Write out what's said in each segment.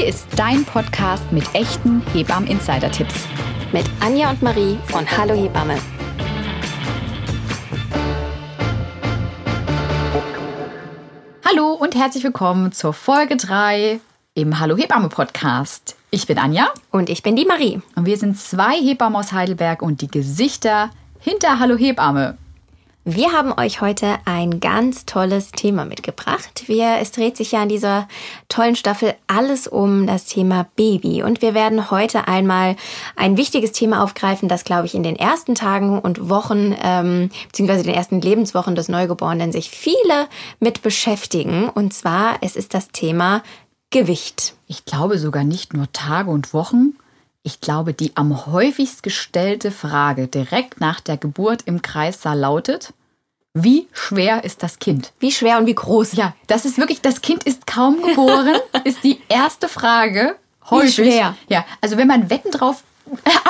Hier ist dein Podcast mit echten Hebammen-Insider-Tipps. Mit Anja und Marie von Hallo Hebamme. Hallo und herzlich willkommen zur Folge 3 im Hallo Hebamme Podcast. Ich bin Anja. Und ich bin die Marie. Und wir sind zwei Hebammen aus Heidelberg und die Gesichter hinter Hallo Hebamme. Wir haben euch heute ein ganz tolles Thema mitgebracht. Wir, es dreht sich ja in dieser tollen Staffel alles um das Thema Baby. Und wir werden heute einmal ein wichtiges Thema aufgreifen, das, glaube ich, in den ersten Tagen und Wochen, ähm, beziehungsweise den ersten Lebenswochen des Neugeborenen sich viele mit beschäftigen. Und zwar, es ist das Thema Gewicht. Ich glaube sogar nicht nur Tage und Wochen. Ich glaube, die am häufigst gestellte Frage direkt nach der Geburt im Kreissaal lautet, wie schwer ist das Kind? Wie schwer und wie groß? Ja, das ist wirklich, das Kind ist kaum geboren, ist die erste Frage. Häufig. Wie schwer? Ja, also wenn man Wetten drauf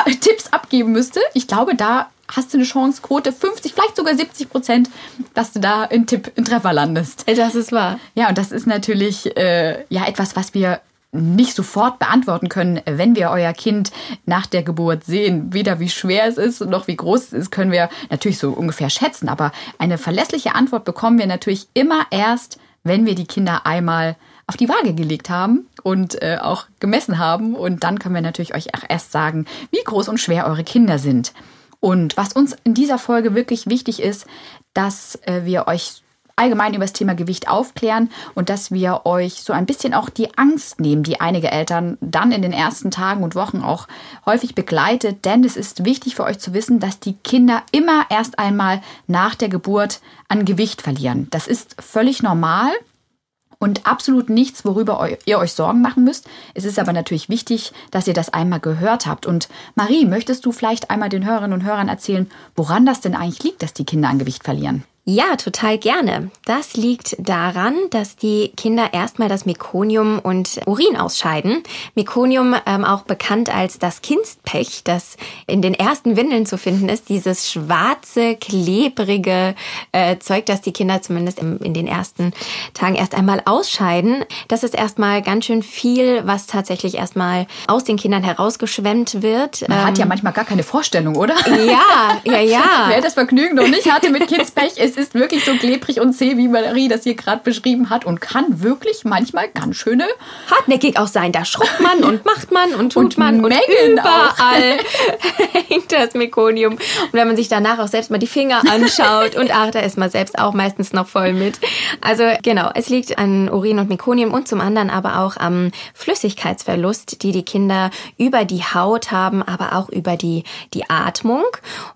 äh, Tipps abgeben müsste, ich glaube, da hast du eine Chance, Quote 50, vielleicht sogar 70 Prozent, dass du da in Tipp, in Treffer landest. Das ist wahr. Ja, und das ist natürlich äh, ja etwas, was wir nicht sofort beantworten können, wenn wir euer Kind nach der Geburt sehen. Weder wie schwer es ist noch wie groß es ist, können wir natürlich so ungefähr schätzen. Aber eine verlässliche Antwort bekommen wir natürlich immer erst, wenn wir die Kinder einmal auf die Waage gelegt haben und äh, auch gemessen haben. Und dann können wir natürlich euch auch erst sagen, wie groß und schwer eure Kinder sind. Und was uns in dieser Folge wirklich wichtig ist, dass äh, wir euch allgemein über das Thema Gewicht aufklären und dass wir euch so ein bisschen auch die Angst nehmen, die einige Eltern dann in den ersten Tagen und Wochen auch häufig begleitet. Denn es ist wichtig für euch zu wissen, dass die Kinder immer erst einmal nach der Geburt an Gewicht verlieren. Das ist völlig normal und absolut nichts, worüber ihr euch Sorgen machen müsst. Es ist aber natürlich wichtig, dass ihr das einmal gehört habt. Und Marie, möchtest du vielleicht einmal den Hörerinnen und Hörern erzählen, woran das denn eigentlich liegt, dass die Kinder an Gewicht verlieren? Ja, total gerne. Das liegt daran, dass die Kinder erstmal das Mekonium und Urin ausscheiden. Mekonium, ähm, auch bekannt als das Kindspech, das in den ersten Windeln zu finden ist, dieses schwarze, klebrige äh, Zeug, das die Kinder zumindest im, in den ersten Tagen erst einmal ausscheiden. Das ist erstmal ganz schön viel, was tatsächlich erstmal aus den Kindern herausgeschwemmt wird. Man ähm, hat ja ähm, manchmal gar keine Vorstellung, oder? Ja, ja, ja. Wer das Vergnügen noch nicht hatte mit Kindspech, ist ist wirklich so klebrig und zäh, wie Marie das hier gerade beschrieben hat und kann wirklich manchmal ganz schöne hartnäckig auch sein. Da schrubbt man und macht man und tut und man und überall hängt das Mekonium. Und wenn man sich danach auch selbst mal die Finger anschaut und ach, da ist man selbst auch meistens noch voll mit. Also genau, es liegt an Urin und Mekonium und zum anderen aber auch am Flüssigkeitsverlust, die die Kinder über die Haut haben, aber auch über die, die Atmung.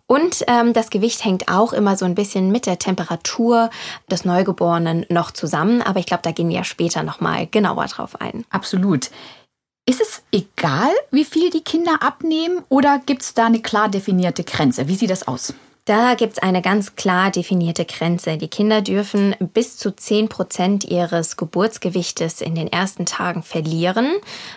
Und ähm, das Gewicht hängt auch immer so ein bisschen mit der Temperatur des Neugeborenen noch zusammen. Aber ich glaube, da gehen wir ja später nochmal genauer drauf ein. Absolut. Ist es egal, wie viel die Kinder abnehmen oder gibt es da eine klar definierte Grenze? Wie sieht das aus? Da gibt's eine ganz klar definierte Grenze. Die Kinder dürfen bis zu 10 Prozent ihres Geburtsgewichtes in den ersten Tagen verlieren.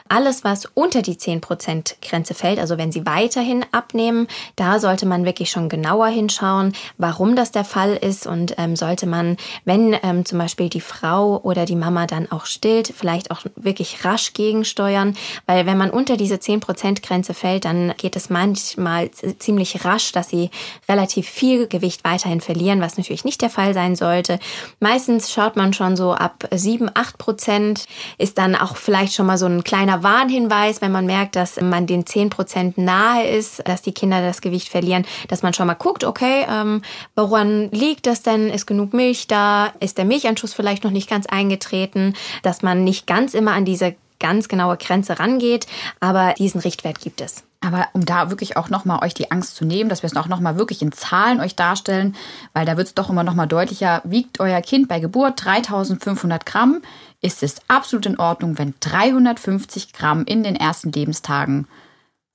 Alles, was unter die 10 Prozent Grenze fällt, also wenn sie weiterhin abnehmen, da sollte man wirklich schon genauer hinschauen, warum das der Fall ist und ähm, sollte man, wenn ähm, zum Beispiel die Frau oder die Mama dann auch stillt, vielleicht auch wirklich rasch gegensteuern, weil wenn man unter diese 10 Prozent Grenze fällt, dann geht es manchmal ziemlich rasch, dass sie relativ relativ viel Gewicht weiterhin verlieren, was natürlich nicht der Fall sein sollte. Meistens schaut man schon so ab 7, 8 Prozent, ist dann auch vielleicht schon mal so ein kleiner Warnhinweis, wenn man merkt, dass man den 10 Prozent nahe ist, dass die Kinder das Gewicht verlieren, dass man schon mal guckt, okay, ähm, woran liegt das denn? Ist genug Milch da? Ist der Milchanschuss vielleicht noch nicht ganz eingetreten? Dass man nicht ganz immer an diese ganz genaue Grenze rangeht, aber diesen Richtwert gibt es. Aber um da wirklich auch nochmal euch die Angst zu nehmen, dass wir es auch nochmal wirklich in Zahlen euch darstellen, weil da wird es doch immer nochmal deutlicher, wiegt euer Kind bei Geburt 3500 Gramm, ist es absolut in Ordnung, wenn 350 Gramm in den ersten Lebenstagen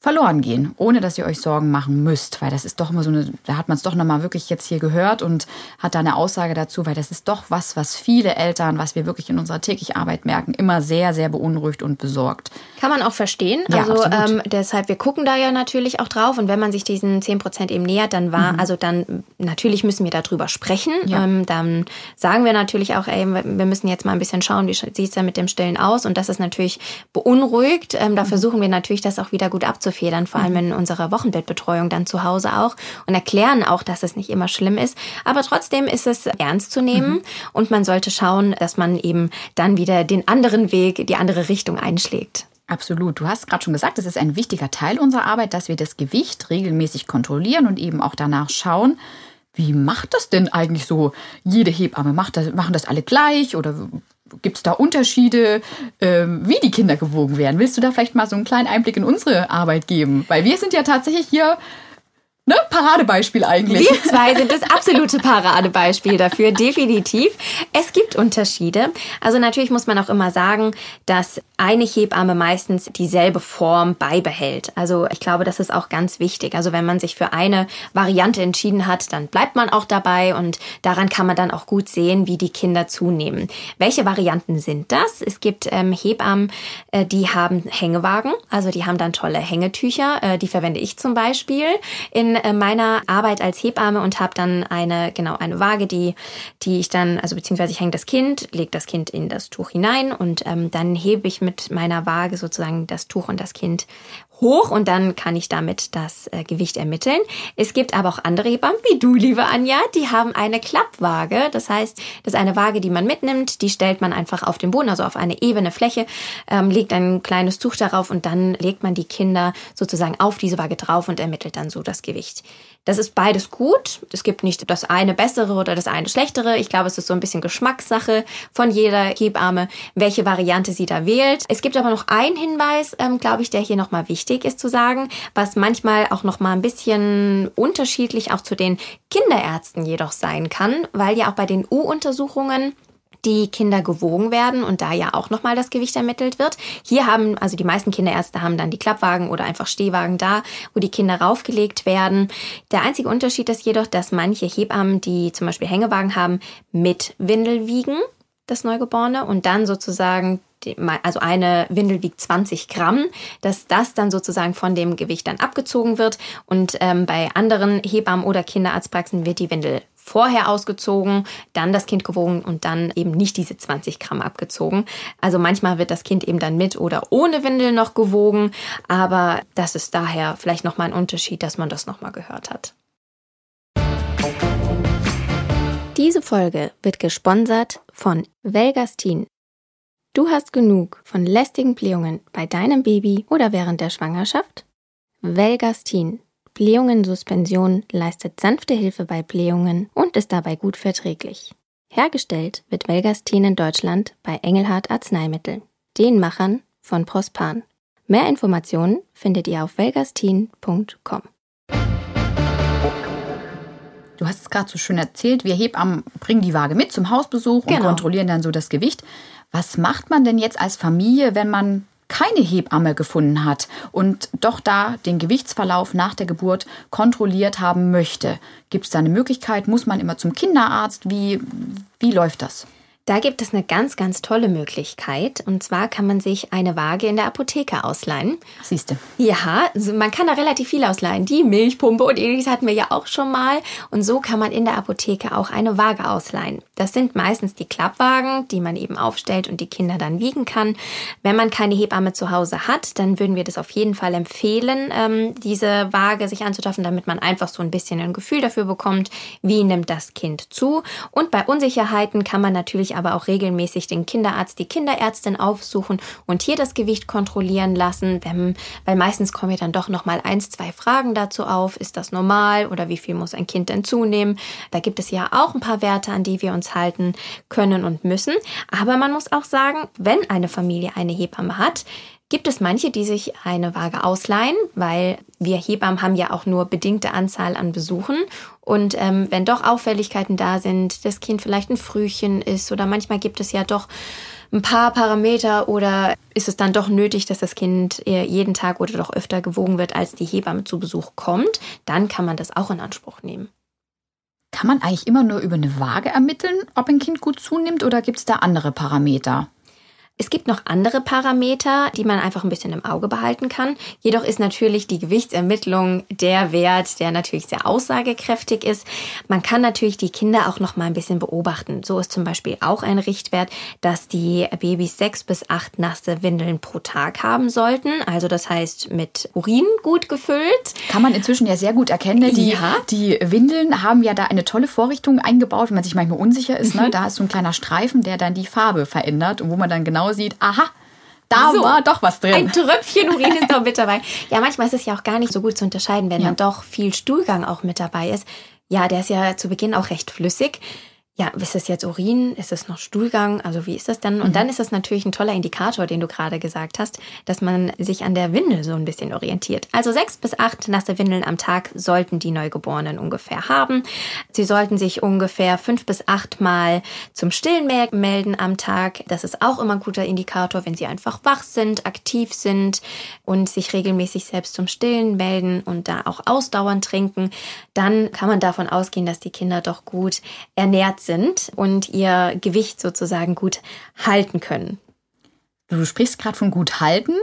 verloren gehen, ohne dass ihr euch Sorgen machen müsst, weil das ist doch immer so eine, da hat man es doch nochmal wirklich jetzt hier gehört und hat da eine Aussage dazu, weil das ist doch was, was viele Eltern, was wir wirklich in unserer täglichen Arbeit merken, immer sehr, sehr beunruhigt und besorgt. Kann man auch verstehen. Ja, also ähm, deshalb, wir gucken da ja natürlich auch drauf. Und wenn man sich diesen 10 Prozent eben nähert, dann war, also dann natürlich müssen wir darüber sprechen. Mhm. Ja. Ähm, dann sagen wir natürlich auch, ey, wir müssen jetzt mal ein bisschen schauen, wie sieht es da mit dem Stillen aus. Und das ist natürlich beunruhigt. Ähm, Mhm. da versuchen wir natürlich, das auch wieder gut abzufedern, vor allem in unserer Wochenbettbetreuung dann zu Hause auch. Und erklären auch, dass es nicht immer schlimm ist. Aber trotzdem ist es ernst zu nehmen. Mhm. Und man sollte schauen, dass man eben dann wieder den anderen Weg, die andere Richtung einschlägt. Absolut. Du hast gerade schon gesagt, es ist ein wichtiger Teil unserer Arbeit, dass wir das Gewicht regelmäßig kontrollieren und eben auch danach schauen, wie macht das denn eigentlich so jede Hebamme? Macht das, machen das alle gleich oder gibt es da Unterschiede, ähm, wie die Kinder gewogen werden? Willst du da vielleicht mal so einen kleinen Einblick in unsere Arbeit geben? Weil wir sind ja tatsächlich hier ne, Paradebeispiel eigentlich. Wir zwei sind das absolute Paradebeispiel dafür, definitiv. Es gibt Unterschiede. Also natürlich muss man auch immer sagen, dass eine Hebamme meistens dieselbe Form beibehält. Also ich glaube, das ist auch ganz wichtig. Also wenn man sich für eine Variante entschieden hat, dann bleibt man auch dabei und daran kann man dann auch gut sehen, wie die Kinder zunehmen. Welche Varianten sind das? Es gibt ähm, Hebammen, äh, die haben Hängewagen, also die haben dann tolle Hängetücher. Äh, die verwende ich zum Beispiel in äh, meiner Arbeit als Hebamme und habe dann eine genau eine Waage, die die ich dann also beziehungsweise ich hänge das Kind, lege das Kind in das Tuch hinein und ähm, dann hebe ich mit meiner Waage sozusagen das Tuch und das Kind hoch und dann kann ich damit das äh, Gewicht ermitteln. Es gibt aber auch andere Hebammen, wie du, liebe Anja, die haben eine Klappwaage. Das heißt, das ist eine Waage, die man mitnimmt, die stellt man einfach auf den Boden, also auf eine ebene Fläche, ähm, legt ein kleines Tuch darauf und dann legt man die Kinder sozusagen auf diese Waage drauf und ermittelt dann so das Gewicht. Das ist beides gut. Es gibt nicht das eine bessere oder das eine schlechtere. Ich glaube, es ist so ein bisschen Geschmackssache von jeder Hebamme, welche Variante sie da wählt. Es gibt aber noch einen Hinweis, ähm, glaube ich, der hier nochmal wichtig ist zu sagen, was manchmal auch nochmal ein bisschen unterschiedlich auch zu den Kinderärzten jedoch sein kann, weil ja auch bei den U-Untersuchungen die Kinder gewogen werden und da ja auch nochmal das Gewicht ermittelt wird. Hier haben, also die meisten Kinderärzte haben dann die Klappwagen oder einfach Stehwagen da, wo die Kinder raufgelegt werden. Der einzige Unterschied ist jedoch, dass manche Hebammen, die zum Beispiel Hängewagen haben, mit Windel wiegen, das Neugeborene, und dann sozusagen also eine Windel wiegt 20 Gramm, dass das dann sozusagen von dem Gewicht dann abgezogen wird. Und ähm, bei anderen Hebammen oder Kinderarztpraxen wird die Windel vorher ausgezogen, dann das Kind gewogen und dann eben nicht diese 20 Gramm abgezogen. Also manchmal wird das Kind eben dann mit oder ohne Windel noch gewogen, aber das ist daher vielleicht nochmal ein Unterschied, dass man das nochmal gehört hat. Diese Folge wird gesponsert von Velgastin. Du hast genug von lästigen Blähungen bei deinem Baby oder während der Schwangerschaft? Velgastin. Blähungen-Suspension leistet sanfte Hilfe bei Blähungen und ist dabei gut verträglich. Hergestellt wird Velgastin in Deutschland bei Engelhardt Arzneimittel, den Machern von Prospan. Mehr Informationen findet ihr auf velgastin.com. Du hast es gerade so schön erzählt, wir Hebammen bringen die Waage mit zum Hausbesuch und Genau. kontrollieren dann so das Gewicht. Was macht man denn jetzt als Familie, wenn man keine Hebamme gefunden hat und doch da den Gewichtsverlauf nach der Geburt kontrolliert haben möchte? Gibt es da eine Möglichkeit? Muss man immer zum Kinderarzt? Wie, wie läuft das? Da gibt es eine ganz, ganz tolle Möglichkeit. Und zwar kann man sich eine Waage in der Apotheke ausleihen. Siehst du. Ja, also man kann da relativ viel ausleihen. Die Milchpumpe und ähnliches hatten wir ja auch schon mal. Und so kann man in der Apotheke auch eine Waage ausleihen. Das sind meistens die Klappwagen, die man eben aufstellt und die Kinder dann wiegen kann. Wenn man keine Hebamme zu Hause hat, dann würden wir das auf jeden Fall empfehlen, ähm, diese Waage sich anzuschaffen, damit man einfach so ein bisschen ein Gefühl dafür bekommt, wie nimmt das Kind zu. Und bei Unsicherheiten kann man natürlich aber auch regelmäßig den Kinderarzt, die Kinderärztin aufsuchen und hier das Gewicht kontrollieren lassen, wenn, weil meistens kommen ja dann doch noch mal eins, zwei Fragen dazu auf. Ist das normal oder wie viel muss ein Kind denn zunehmen? Da gibt es ja auch ein paar Werte, an die wir uns halten können und müssen. Aber man muss auch sagen, wenn eine Familie eine Hebamme hat, gibt es manche, die sich eine Waage ausleihen, weil wir Hebammen haben ja auch nur bedingte Anzahl an Besuchen. Und ähm, wenn doch Auffälligkeiten da sind, das Kind vielleicht ein Frühchen ist oder manchmal gibt es ja doch ein paar Parameter oder ist es dann doch nötig, dass das Kind jeden Tag oder doch öfter gewogen wird, als die Hebamme zu Besuch kommt, dann kann man das auch in Anspruch nehmen. Kann man eigentlich immer nur über eine Waage ermitteln, ob ein Kind gut zunimmt oder gibt es da andere Parameter? Es gibt noch andere Parameter, die man einfach ein bisschen im Auge behalten kann. Jedoch ist natürlich die Gewichtsermittlung der Wert, der natürlich sehr aussagekräftig ist. Man kann natürlich die Kinder auch noch mal ein bisschen beobachten. So ist zum Beispiel auch ein Richtwert, dass die Babys sechs bis acht nasse Windeln pro Tag haben sollten. Also das heißt mit Urin gut gefüllt. Kann man inzwischen ja sehr gut erkennen. Die, ja. die Windeln haben ja da eine tolle Vorrichtung eingebaut, wenn man sich manchmal unsicher ist. Ne? Mhm. Da ist so ein kleiner Streifen, der dann die Farbe verändert und wo man dann genau sieht, aha, da so, war doch was drin. Ein Tröpfchen Urin ist doch mit dabei. Ja, manchmal ist es ja auch gar nicht so gut zu unterscheiden, wenn ja. dann doch viel Stuhlgang auch mit dabei ist. Ja, der ist ja zu Beginn auch recht flüssig ja, ist es jetzt Urin? Ist es noch Stuhlgang? Also wie ist das dann? Und mhm. dann ist das natürlich ein toller Indikator, den du gerade gesagt hast, dass man sich an der Windel so ein bisschen orientiert. Also sechs bis acht nasse Windeln am Tag sollten die Neugeborenen ungefähr haben. Sie sollten sich ungefähr fünf bis acht Mal zum Stillen melden am Tag. Das ist auch immer ein guter Indikator, wenn sie einfach wach sind, aktiv sind und sich regelmäßig selbst zum Stillen melden und da auch ausdauernd trinken. Dann kann man davon ausgehen, dass die Kinder doch gut ernährt sind und ihr Gewicht sozusagen gut halten können. Du sprichst gerade von gut halten.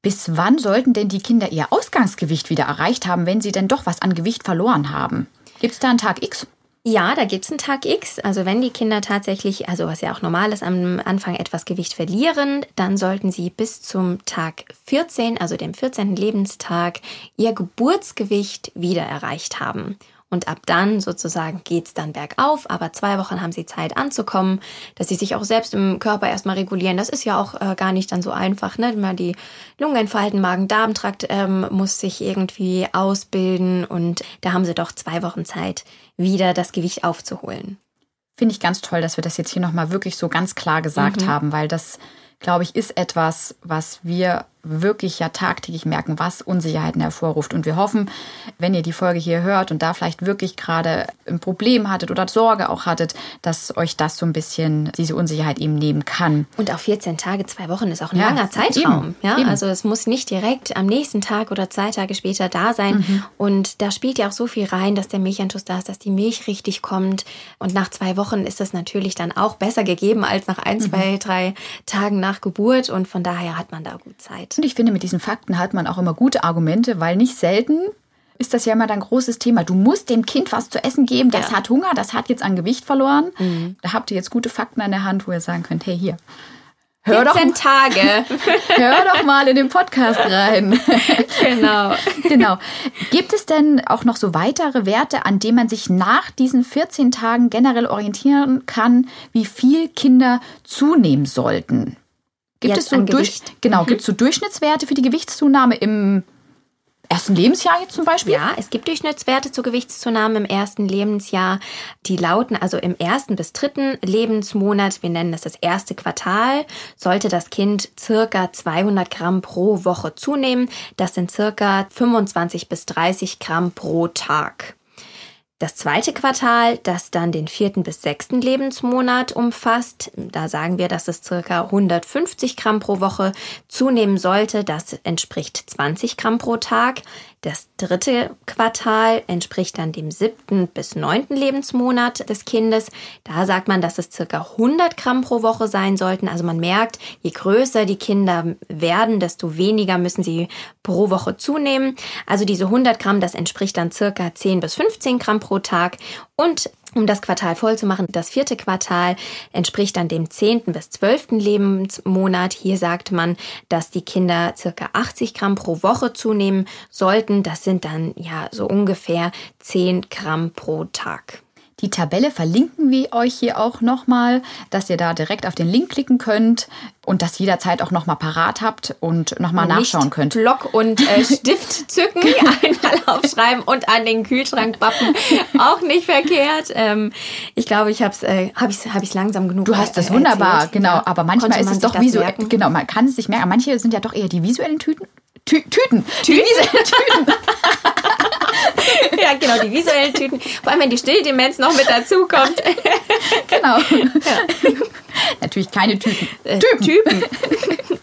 Bis wann sollten denn die Kinder ihr Ausgangsgewicht wieder erreicht haben, wenn sie denn doch was an Gewicht verloren haben? Gibt es da einen Tag X? Ja, da gibt es einen Tag X. Also wenn die Kinder tatsächlich, also was ja auch normal ist, am Anfang etwas Gewicht verlieren, dann sollten sie bis zum Tag 14, also dem 14. Lebenstag, ihr Geburtsgewicht wieder erreicht haben. Und ab dann sozusagen geht's dann bergauf. Aber zwei Wochen haben sie Zeit anzukommen, dass sie sich auch selbst im Körper erstmal regulieren. Das ist ja auch äh, gar nicht dann so einfach. Ne? Mal die Lungen entfalten, Magen-Darm-Trakt ähm, muss sich irgendwie ausbilden. Und da haben sie doch zwei Wochen Zeit, wieder das Gewicht aufzuholen. Finde ich ganz toll, dass wir das jetzt hier nochmal wirklich so ganz klar gesagt mhm. haben, weil das, glaube ich, ist etwas, was wir wirklich ja tagtäglich merken, was Unsicherheiten hervorruft. Und wir hoffen, wenn ihr die Folge hier hört und da vielleicht wirklich gerade ein Problem hattet oder Sorge auch hattet, dass euch das so ein bisschen diese Unsicherheit eben nehmen kann. Und auch 14 Tage, zwei Wochen ist auch ein ja, langer Zeitraum. Eben, ja, eben. also es muss nicht direkt am nächsten Tag oder zwei Tage später da sein. Mhm. Und da spielt ja auch so viel rein, dass der Milchanschluss da ist, dass die Milch richtig kommt. Und nach zwei Wochen ist das natürlich dann auch besser gegeben als nach ein, mhm. zwei, drei Tagen nach Geburt. Und von daher hat man da gut Zeit. Und ich finde, mit diesen Fakten hat man auch immer gute Argumente, weil nicht selten ist das ja immer ein großes Thema. Du musst dem Kind was zu essen geben, das ja. hat Hunger, das hat jetzt an Gewicht verloren. Mhm. Da habt ihr jetzt gute Fakten an der Hand, wo ihr sagen könnt, hey hier, Hör doch, Tage. hör doch mal in den Podcast rein. genau. genau. Gibt es denn auch noch so weitere Werte, an denen man sich nach diesen 14 Tagen generell orientieren kann, wie viel Kinder zunehmen sollten? Gibt jetzt es so durch, genau, mhm. gibt es so Durchschnittswerte für die Gewichtszunahme im ersten Lebensjahr jetzt zum Beispiel? Ja, es gibt Durchschnittswerte zur Gewichtszunahme im ersten Lebensjahr. Die lauten also im ersten bis dritten Lebensmonat, wir nennen das das erste Quartal, sollte das Kind circa 200 Gramm pro Woche zunehmen. Das sind circa 25 bis 30 Gramm pro Tag. Das zweite Quartal, das dann den vierten bis sechsten Lebensmonat umfasst, da sagen wir, dass es circa 150 Gramm pro Woche zunehmen sollte. Das entspricht 20 Gramm pro Tag. Das dritte Quartal entspricht dann dem siebten bis neunten Lebensmonat des Kindes. Da sagt man, dass es circa 100 Gramm pro Woche sein sollten. Also man merkt, je größer die Kinder werden, desto weniger müssen sie pro Woche zunehmen. Also diese 100 Gramm, das entspricht dann circa 10 bis 15 Gramm pro Tag. Und um das Quartal voll zu machen, das vierte Quartal entspricht dann dem zehnten bis zwölften Lebensmonat. Hier sagt man, dass die Kinder circa 80 Gramm pro Woche zunehmen sollten. Das sind dann ja so ungefähr 10 Gramm pro Tag. Die Tabelle verlinken wir euch hier auch nochmal, dass ihr da direkt auf den Link klicken könnt und das jederzeit auch nochmal parat habt und nochmal nachschauen könnt. Block und äh, Stift zücken, einmal aufschreiben und an den Kühlschrank bappen. Auch nicht verkehrt. Ähm, ich glaube, ich habe es äh, hab ich's, hab ich's langsam genug Du hast es wunderbar, erzählt. genau. Aber manchmal ist es doch visuell. Genau, man kann es sich merken. Manche sind ja doch eher die visuellen Tüten. Tü Tüten. Tüten. Die visuellen Tüten. ja, genau, die visuellen Tüten. Vor allem, wenn die Stilldemenz noch mit dazukommt. genau. Ja. Natürlich keine Typen. Äh, Typen. Typen.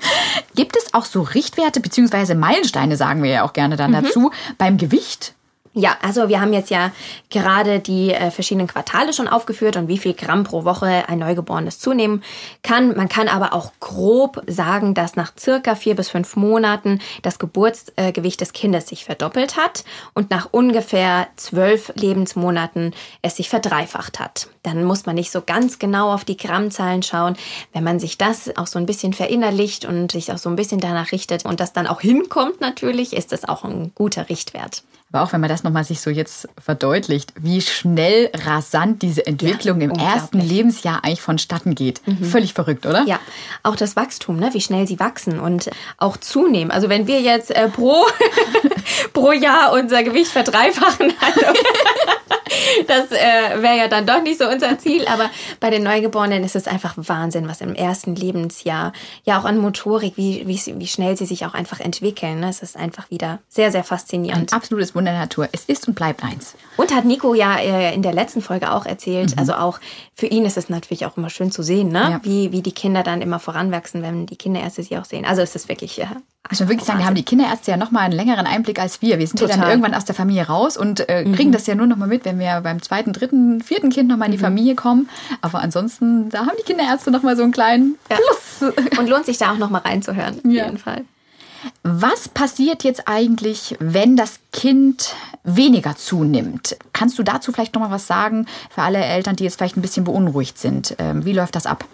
Gibt es auch so Richtwerte bzw. Meilensteine, sagen wir ja auch gerne dann mhm. dazu, beim Gewicht? Ja, also wir haben jetzt ja gerade die äh, verschiedenen Quartale schon aufgeführt und wie viel Gramm pro Woche ein Neugeborenes zunehmen kann. Man kann aber auch grob sagen, dass nach circa vier bis fünf Monaten das Geburtsgewicht des Kindes sich verdoppelt hat und nach ungefähr zwölf Lebensmonaten es sich verdreifacht hat. Dann muss man nicht so ganz genau auf die Grammzahlen schauen. Wenn man sich das auch so ein bisschen verinnerlicht und sich auch so ein bisschen danach richtet und das dann auch hinkommt natürlich, ist das auch ein guter Richtwert. Aber auch wenn man das nochmal sich so jetzt verdeutlicht, wie schnell rasant diese Entwicklung ja, im ersten Lebensjahr eigentlich vonstatten geht. Mhm. Völlig verrückt, oder? Ja, auch das Wachstum, ne? wie schnell sie wachsen und auch zunehmen. Also wenn wir jetzt äh, pro, pro Jahr unser Gewicht verdreifachen, also das äh, wäre ja dann doch nicht so unser Ziel. Aber bei den Neugeborenen ist es einfach Wahnsinn, was im ersten Lebensjahr ja auch an Motorik, wie, wie, wie schnell sie sich auch einfach entwickeln. Ne? Es ist einfach wieder sehr, sehr faszinierend. Ein absolutes Wunder der Natur. Es ist und bleibt eins. Und hat Nico ja äh, in der letzten Folge auch erzählt. Mhm. Also auch für ihn ist es natürlich auch immer schön zu sehen, ne? Ja. wie, wie die Kinder dann immer voranwachsen, wenn die Kinderärzte sie auch sehen. Also es ist wirklich ja, ich muss wirklich sagen, wir haben die Kinderärzte ja nochmal einen längeren Einblick als wir. Wir sind Total. ja dann irgendwann aus der Familie raus und äh, kriegen mhm. das ja nur nochmal mit, wenn wir beim zweiten, dritten, vierten Kind nochmal in die mhm. Familie kommen. Aber ansonsten, da haben die Kinderärzte nochmal so einen kleinen ja. Plus. Und lohnt sich da auch nochmal reinzuhören, auf ja. jeden Fall. Was passiert jetzt eigentlich, wenn das Kind weniger zunimmt? Kannst du dazu vielleicht nochmal was sagen für alle Eltern, die jetzt vielleicht ein bisschen beunruhigt sind? Ähm, wie läuft das ab?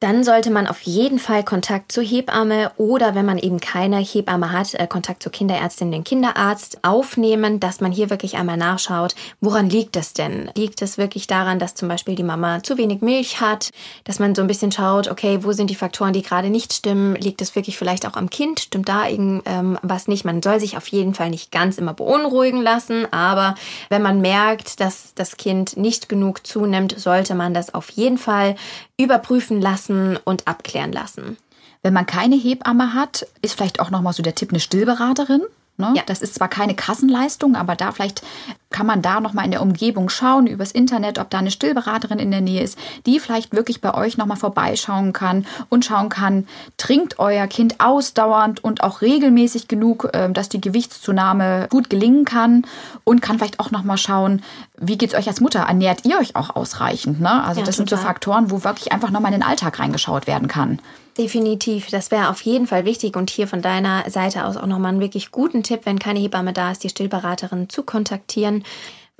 Dann sollte man auf jeden Fall Kontakt zur Hebamme oder wenn man eben keine Hebamme hat, äh, Kontakt zur Kinderärztin, den Kinderarzt aufnehmen, dass man hier wirklich einmal nachschaut, woran liegt es denn? Liegt es wirklich daran, dass zum Beispiel die Mama zu wenig Milch hat, dass man so ein bisschen schaut, okay, wo sind die Faktoren, die gerade nicht stimmen? Liegt es wirklich vielleicht auch am Kind? Stimmt da irgendwas ähm, nicht? Man soll sich auf jeden Fall nicht ganz immer beunruhigen lassen, aber wenn man merkt, dass das Kind nicht genug zunimmt, sollte man das auf jeden Fall überprüfen lassen und abklären lassen. Wenn man keine Hebamme hat, ist vielleicht auch nochmal so der Tipp eine Stillberaterin. Ne? Ja. Das ist zwar keine Kassenleistung, aber da vielleicht kann man da nochmal in der Umgebung schauen, übers Internet, ob da eine Stillberaterin in der Nähe ist, die vielleicht wirklich bei euch nochmal vorbeischauen kann und schauen kann, trinkt euer Kind ausdauernd und auch regelmäßig genug, ähm, dass die Gewichtszunahme gut gelingen kann und kann vielleicht auch nochmal schauen, wie geht es euch als Mutter? Ernährt ihr euch auch ausreichend? Ne? Also ja, das total. sind so Faktoren, wo wirklich einfach nochmal in den Alltag reingeschaut werden kann. Definitiv, das wäre auf jeden Fall wichtig und hier von deiner Seite aus auch nochmal einen wirklich guten Tipp, wenn keine Hebamme da ist, die Stillberaterin zu kontaktieren.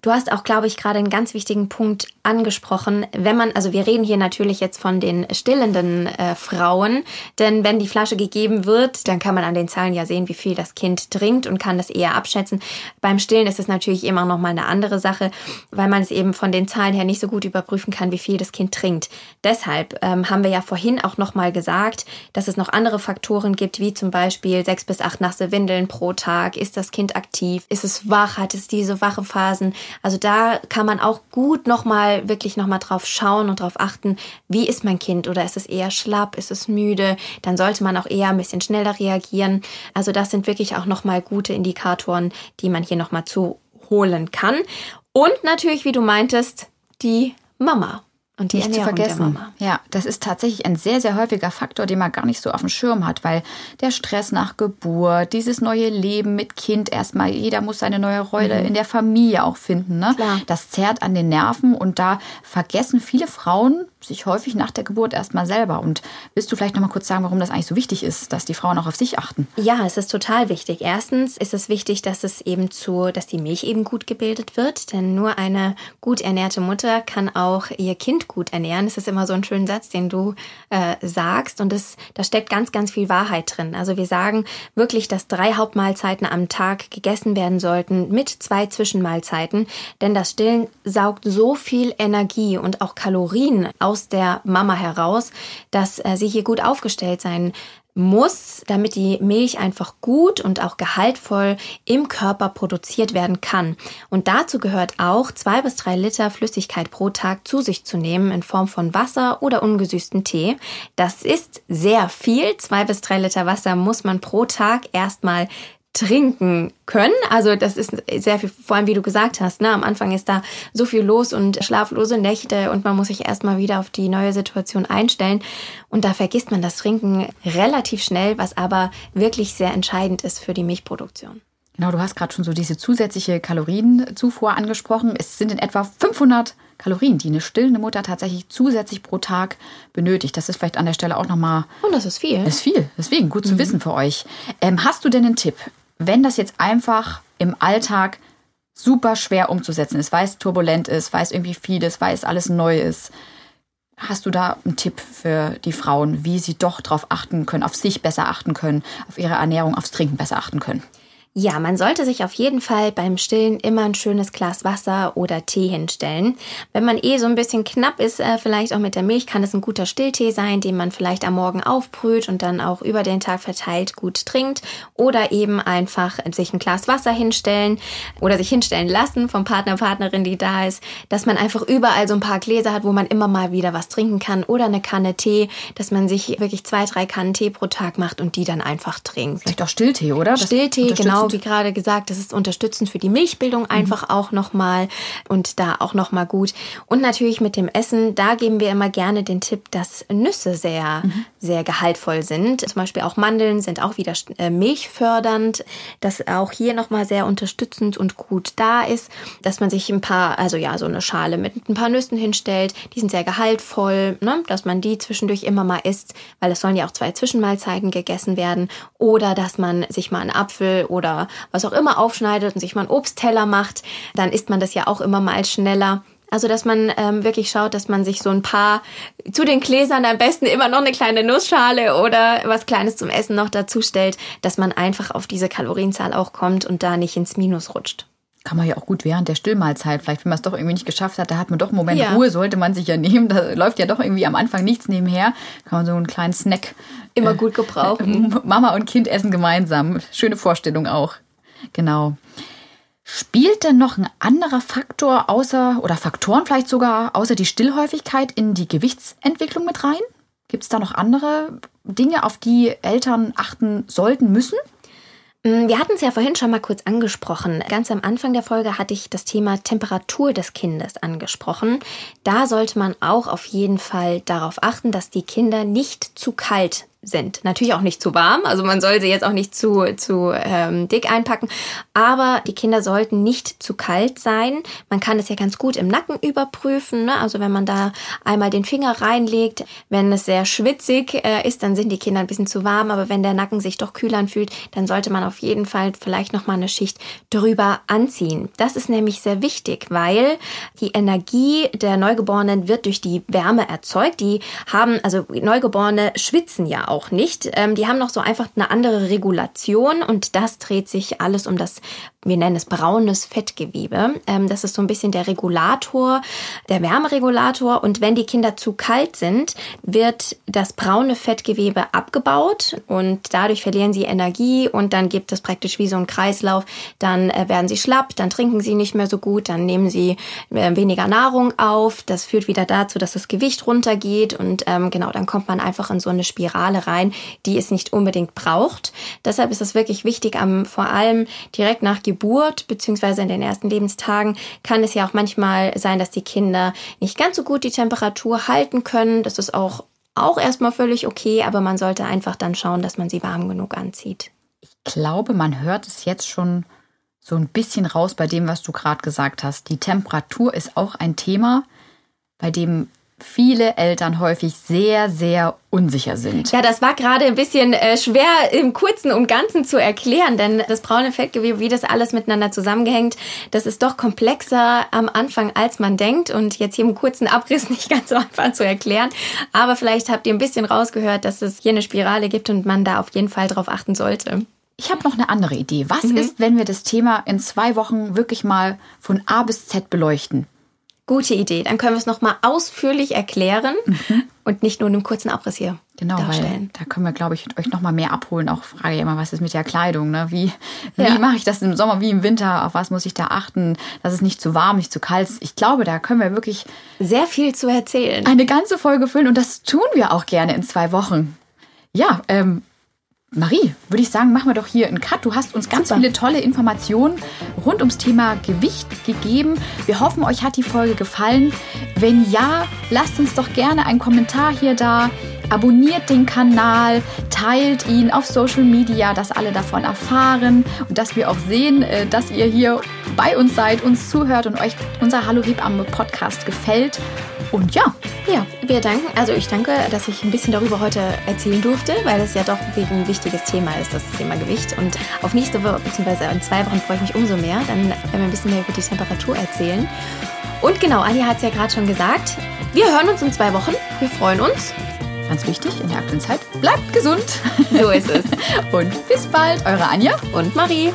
Du hast auch, glaube ich, gerade einen ganz wichtigen Punkt angesprochen. Wenn man, also wir reden hier natürlich jetzt von den stillenden äh, Frauen, denn wenn die Flasche gegeben wird, dann kann man an den Zahlen ja sehen, wie viel das Kind trinkt und kann das eher abschätzen. Beim Stillen ist es natürlich immer noch mal eine andere Sache, weil man es eben von den Zahlen her nicht so gut überprüfen kann, wie viel das Kind trinkt. Deshalb ähm, haben wir ja vorhin auch noch mal gesagt, dass es noch andere Faktoren gibt, wie zum Beispiel sechs bis acht nasse Windeln pro Tag. Ist das Kind aktiv? Ist es wach? Hat es diese wache Phasen? Also da kann man auch gut nochmal, wirklich nochmal drauf schauen und drauf achten, wie ist mein Kind oder ist es eher schlapp, ist es müde? Dann sollte man auch eher ein bisschen schneller reagieren. Also das sind wirklich auch nochmal gute Indikatoren, die man hier nochmal zuholen kann. Und natürlich, wie du meintest, die Mama. Und die nicht zu vergessen. Ja, das ist tatsächlich ein sehr, sehr häufiger Faktor, den man gar nicht so auf dem Schirm hat, weil der Stress nach Geburt, dieses neue Leben mit Kind erstmal, jeder muss seine neue Rolle mhm. in der Familie auch finden. Ne? Klar. Das zerrt an den Nerven und da vergessen viele Frauen sich häufig nach der Geburt erstmal selber. Und willst du vielleicht noch mal kurz sagen, warum das eigentlich so wichtig ist, dass die Frauen auch auf sich achten? Ja, es ist total wichtig. Erstens ist es wichtig, dass es eben zu, dass die Milch eben gut gebildet wird, denn nur eine gut ernährte Mutter kann auch ihr Kind gut ernähren. Das ist immer so ein schöner Satz, den du äh, sagst und das, da steckt ganz, ganz viel Wahrheit drin. Also wir sagen wirklich, dass drei Hauptmahlzeiten am Tag gegessen werden sollten mit zwei Zwischenmahlzeiten, denn das Stillen saugt so viel Energie und auch Kalorien aus der Mama heraus, dass äh, sie hier gut aufgestellt sein muss, damit die Milch einfach gut und auch gehaltvoll im Körper produziert werden kann. Und dazu gehört auch zwei bis drei Liter Flüssigkeit pro Tag zu sich zu nehmen in Form von Wasser oder ungesüßten Tee. Das ist sehr viel. Zwei bis drei Liter Wasser muss man pro Tag erstmal trinken können. Also das ist sehr viel, vor allem wie du gesagt hast, ne? am Anfang ist da so viel los und schlaflose Nächte und man muss sich erstmal wieder auf die neue Situation einstellen. Und da vergisst man das Trinken relativ schnell, was aber wirklich sehr entscheidend ist für die Milchproduktion. Genau, du hast gerade schon so diese zusätzliche Kalorienzufuhr angesprochen. Es sind in etwa 500 Kalorien, die eine stillende Mutter tatsächlich zusätzlich pro Tag benötigt. Das ist vielleicht an der Stelle auch nochmal. Und das ist viel. Das ist viel. Deswegen gut zu mhm. wissen für euch. Ähm, hast du denn einen Tipp, wenn das jetzt einfach im Alltag super schwer umzusetzen ist, weil es turbulent ist, weil es irgendwie viel ist, weil es alles neu ist? Hast du da einen Tipp für die Frauen, wie sie doch darauf achten können, auf sich besser achten können, auf ihre Ernährung, aufs Trinken besser achten können? Ja, man sollte sich auf jeden Fall beim Stillen immer ein schönes Glas Wasser oder Tee hinstellen. Wenn man eh so ein bisschen knapp ist, äh, vielleicht auch mit der Milch, kann es ein guter Stilltee sein, den man vielleicht am Morgen aufbrüht und dann auch über den Tag verteilt gut trinkt. Oder eben einfach sich ein Glas Wasser hinstellen oder sich hinstellen lassen vom Partner, Partnerin, die da ist, dass man einfach überall so ein paar Gläser hat, wo man immer mal wieder was trinken kann oder eine Kanne Tee, dass man sich wirklich zwei, drei Kannen Tee pro Tag macht und die dann einfach trinkt. Vielleicht auch Stilltee, oder? Stilltee, genau genau, wie gerade gesagt, das ist unterstützend für die Milchbildung einfach mhm. auch nochmal und da auch nochmal gut. Und natürlich mit dem Essen, da geben wir immer gerne den Tipp, dass Nüsse sehr, mhm. sehr gehaltvoll sind. Zum Beispiel auch Mandeln sind auch wieder äh, milchfördernd, dass auch hier nochmal sehr unterstützend und gut da ist, dass man sich ein paar, also ja, so eine Schale mit ein paar Nüssen hinstellt, die sind sehr gehaltvoll, ne? dass man die zwischendurch immer mal isst, weil es sollen ja auch zwei Zwischenmahlzeiten gegessen werden oder dass man sich mal einen Apfel oder was auch immer aufschneidet und sich mal einen Obstteller macht, dann isst man das ja auch immer mal schneller. Also, dass man ähm, wirklich schaut, dass man sich so ein paar zu den Gläsern am besten immer noch eine kleine Nussschale oder was Kleines zum Essen noch dazu stellt, dass man einfach auf diese Kalorienzahl auch kommt und da nicht ins Minus rutscht kann man ja auch gut während der Stillmahlzeit, vielleicht wenn man es doch irgendwie nicht geschafft hat, da hat man doch einen Moment ja. Ruhe, sollte man sich ja nehmen. Da läuft ja doch irgendwie am Anfang nichts nebenher. Kann man so einen kleinen Snack immer äh, gut gebrauchen. Mama und Kind essen gemeinsam. Schöne Vorstellung auch. Genau. Spielt denn noch ein anderer Faktor außer oder Faktoren vielleicht sogar außer die Stillhäufigkeit in die Gewichtsentwicklung mit rein? Gibt es da noch andere Dinge, auf die Eltern achten sollten müssen? Mm, wir hatten es ja vorhin schon mal kurz angesprochen. Ganz am Anfang der Folge hatte ich das Thema Temperatur des Kindes angesprochen. Da sollte man auch auf jeden Fall darauf achten, dass die Kinder nicht zu kalt sind. Natürlich auch nicht zu warm, also man soll sie jetzt auch nicht zu, zu ähm, dick einpacken, aber die Kinder sollten nicht zu kalt sein. Man kann es ja ganz gut im Nacken überprüfen, ne? also wenn man da einmal den Finger reinlegt, wenn es sehr schwitzig äh, ist, dann sind die Kinder ein bisschen zu warm, aber wenn der Nacken sich doch kühl anfühlt, dann sollte man auf jeden Fall vielleicht nochmal eine Schicht drüber anziehen. Das ist nämlich sehr wichtig, weil die Energie der Neugeborenen wird durch die Wärme erzeugt. Die haben, also Neugeborene schwitzen ja auch auch nicht. Ähm, die haben noch so einfach eine andere Regulation und das dreht sich alles um das, wir nennen es braunes Fettgewebe. Ähm, das ist so ein bisschen der Regulator, der Wärmeregulator. Und wenn die Kinder zu kalt sind, wird das braune Fettgewebe abgebaut und dadurch verlieren sie Energie und dann gibt es praktisch wie so ein Kreislauf. Dann äh, werden sie schlapp, dann trinken sie nicht mehr so gut, dann nehmen sie äh, weniger Nahrung auf. Das führt wieder dazu, dass das Gewicht runtergeht und ähm, genau, dann kommt man einfach in so eine Spirale rein, die es nicht unbedingt braucht. Deshalb ist es wirklich wichtig, am, vor allem direkt nach beziehungsweise in den ersten Lebenstagen kann es ja auch manchmal sein, dass die Kinder nicht ganz so gut die Temperatur halten können. Das ist auch auch erstmal völlig okay, aber man sollte einfach dann schauen, dass man sie warm genug anzieht. Ich glaube, man hört es jetzt schon so ein bisschen raus bei dem, was du gerade gesagt hast. Die Temperatur ist auch ein Thema, bei dem viele Eltern häufig sehr, sehr unsicher sind. Ja, das war gerade ein bisschen äh, schwer im Kurzen und Ganzen zu erklären, denn das braune Fettgewebe, wie das alles miteinander zusammengehängt, das ist doch komplexer am Anfang, als man denkt und jetzt hier im kurzen Abriss nicht ganz so einfach zu erklären. Aber vielleicht habt ihr ein bisschen rausgehört, dass es hier eine Spirale gibt und man da auf jeden Fall drauf achten sollte. Ich habe noch eine andere Idee. Was mhm. ist, wenn wir das Thema in zwei Wochen wirklich mal von A bis Z beleuchten? Gute Idee. Dann können wir es nochmal ausführlich erklären mhm. und nicht nur in einem kurzen Abriss hier. Genau, darstellen. weil da können wir, glaube ich, euch nochmal mehr abholen. Auch frage ich immer, was ist mit der Kleidung? Ne? Wie, ja. wie mache ich das im Sommer wie im Winter? Auf was muss ich da achten, dass es nicht zu warm, nicht zu kalt ist? Ich glaube, da können wir wirklich sehr viel zu erzählen. Eine ganze Folge füllen und das tun wir auch gerne in zwei Wochen. Ja, ähm, Marie, würde ich sagen, machen wir doch hier einen Cut. Du hast uns ganz Super. viele tolle Informationen rund ums Thema Gewicht gegeben. Wir hoffen, euch hat die Folge gefallen. Wenn ja, lasst uns doch gerne einen Kommentar hier da. abonniert den Kanal, teilt ihn auf Social Media, dass alle davon erfahren und dass wir auch sehen, äh, dass ihr hier bei uns seid, uns zuhört und euch unser Hallo Hebamme Podcast gefällt. Und ja. Ja, wir danken, also ich danke, dass ich ein bisschen darüber heute erzählen durfte, weil es ja doch ein wichtiges Thema ist, das Thema Gewicht. Und auf nächste Woche, beziehungsweise in zwei Wochen freue ich mich umso mehr. Dann werden wir ein bisschen mehr über die Temperatur erzählen. Und genau, Anja hat es ja gerade schon gesagt. Wir hören uns in zwei Wochen. Wir freuen uns. Ganz wichtig in der aktuellen Zeit, bleibt gesund. So ist es. Und bis bald, eure Anja und Marie.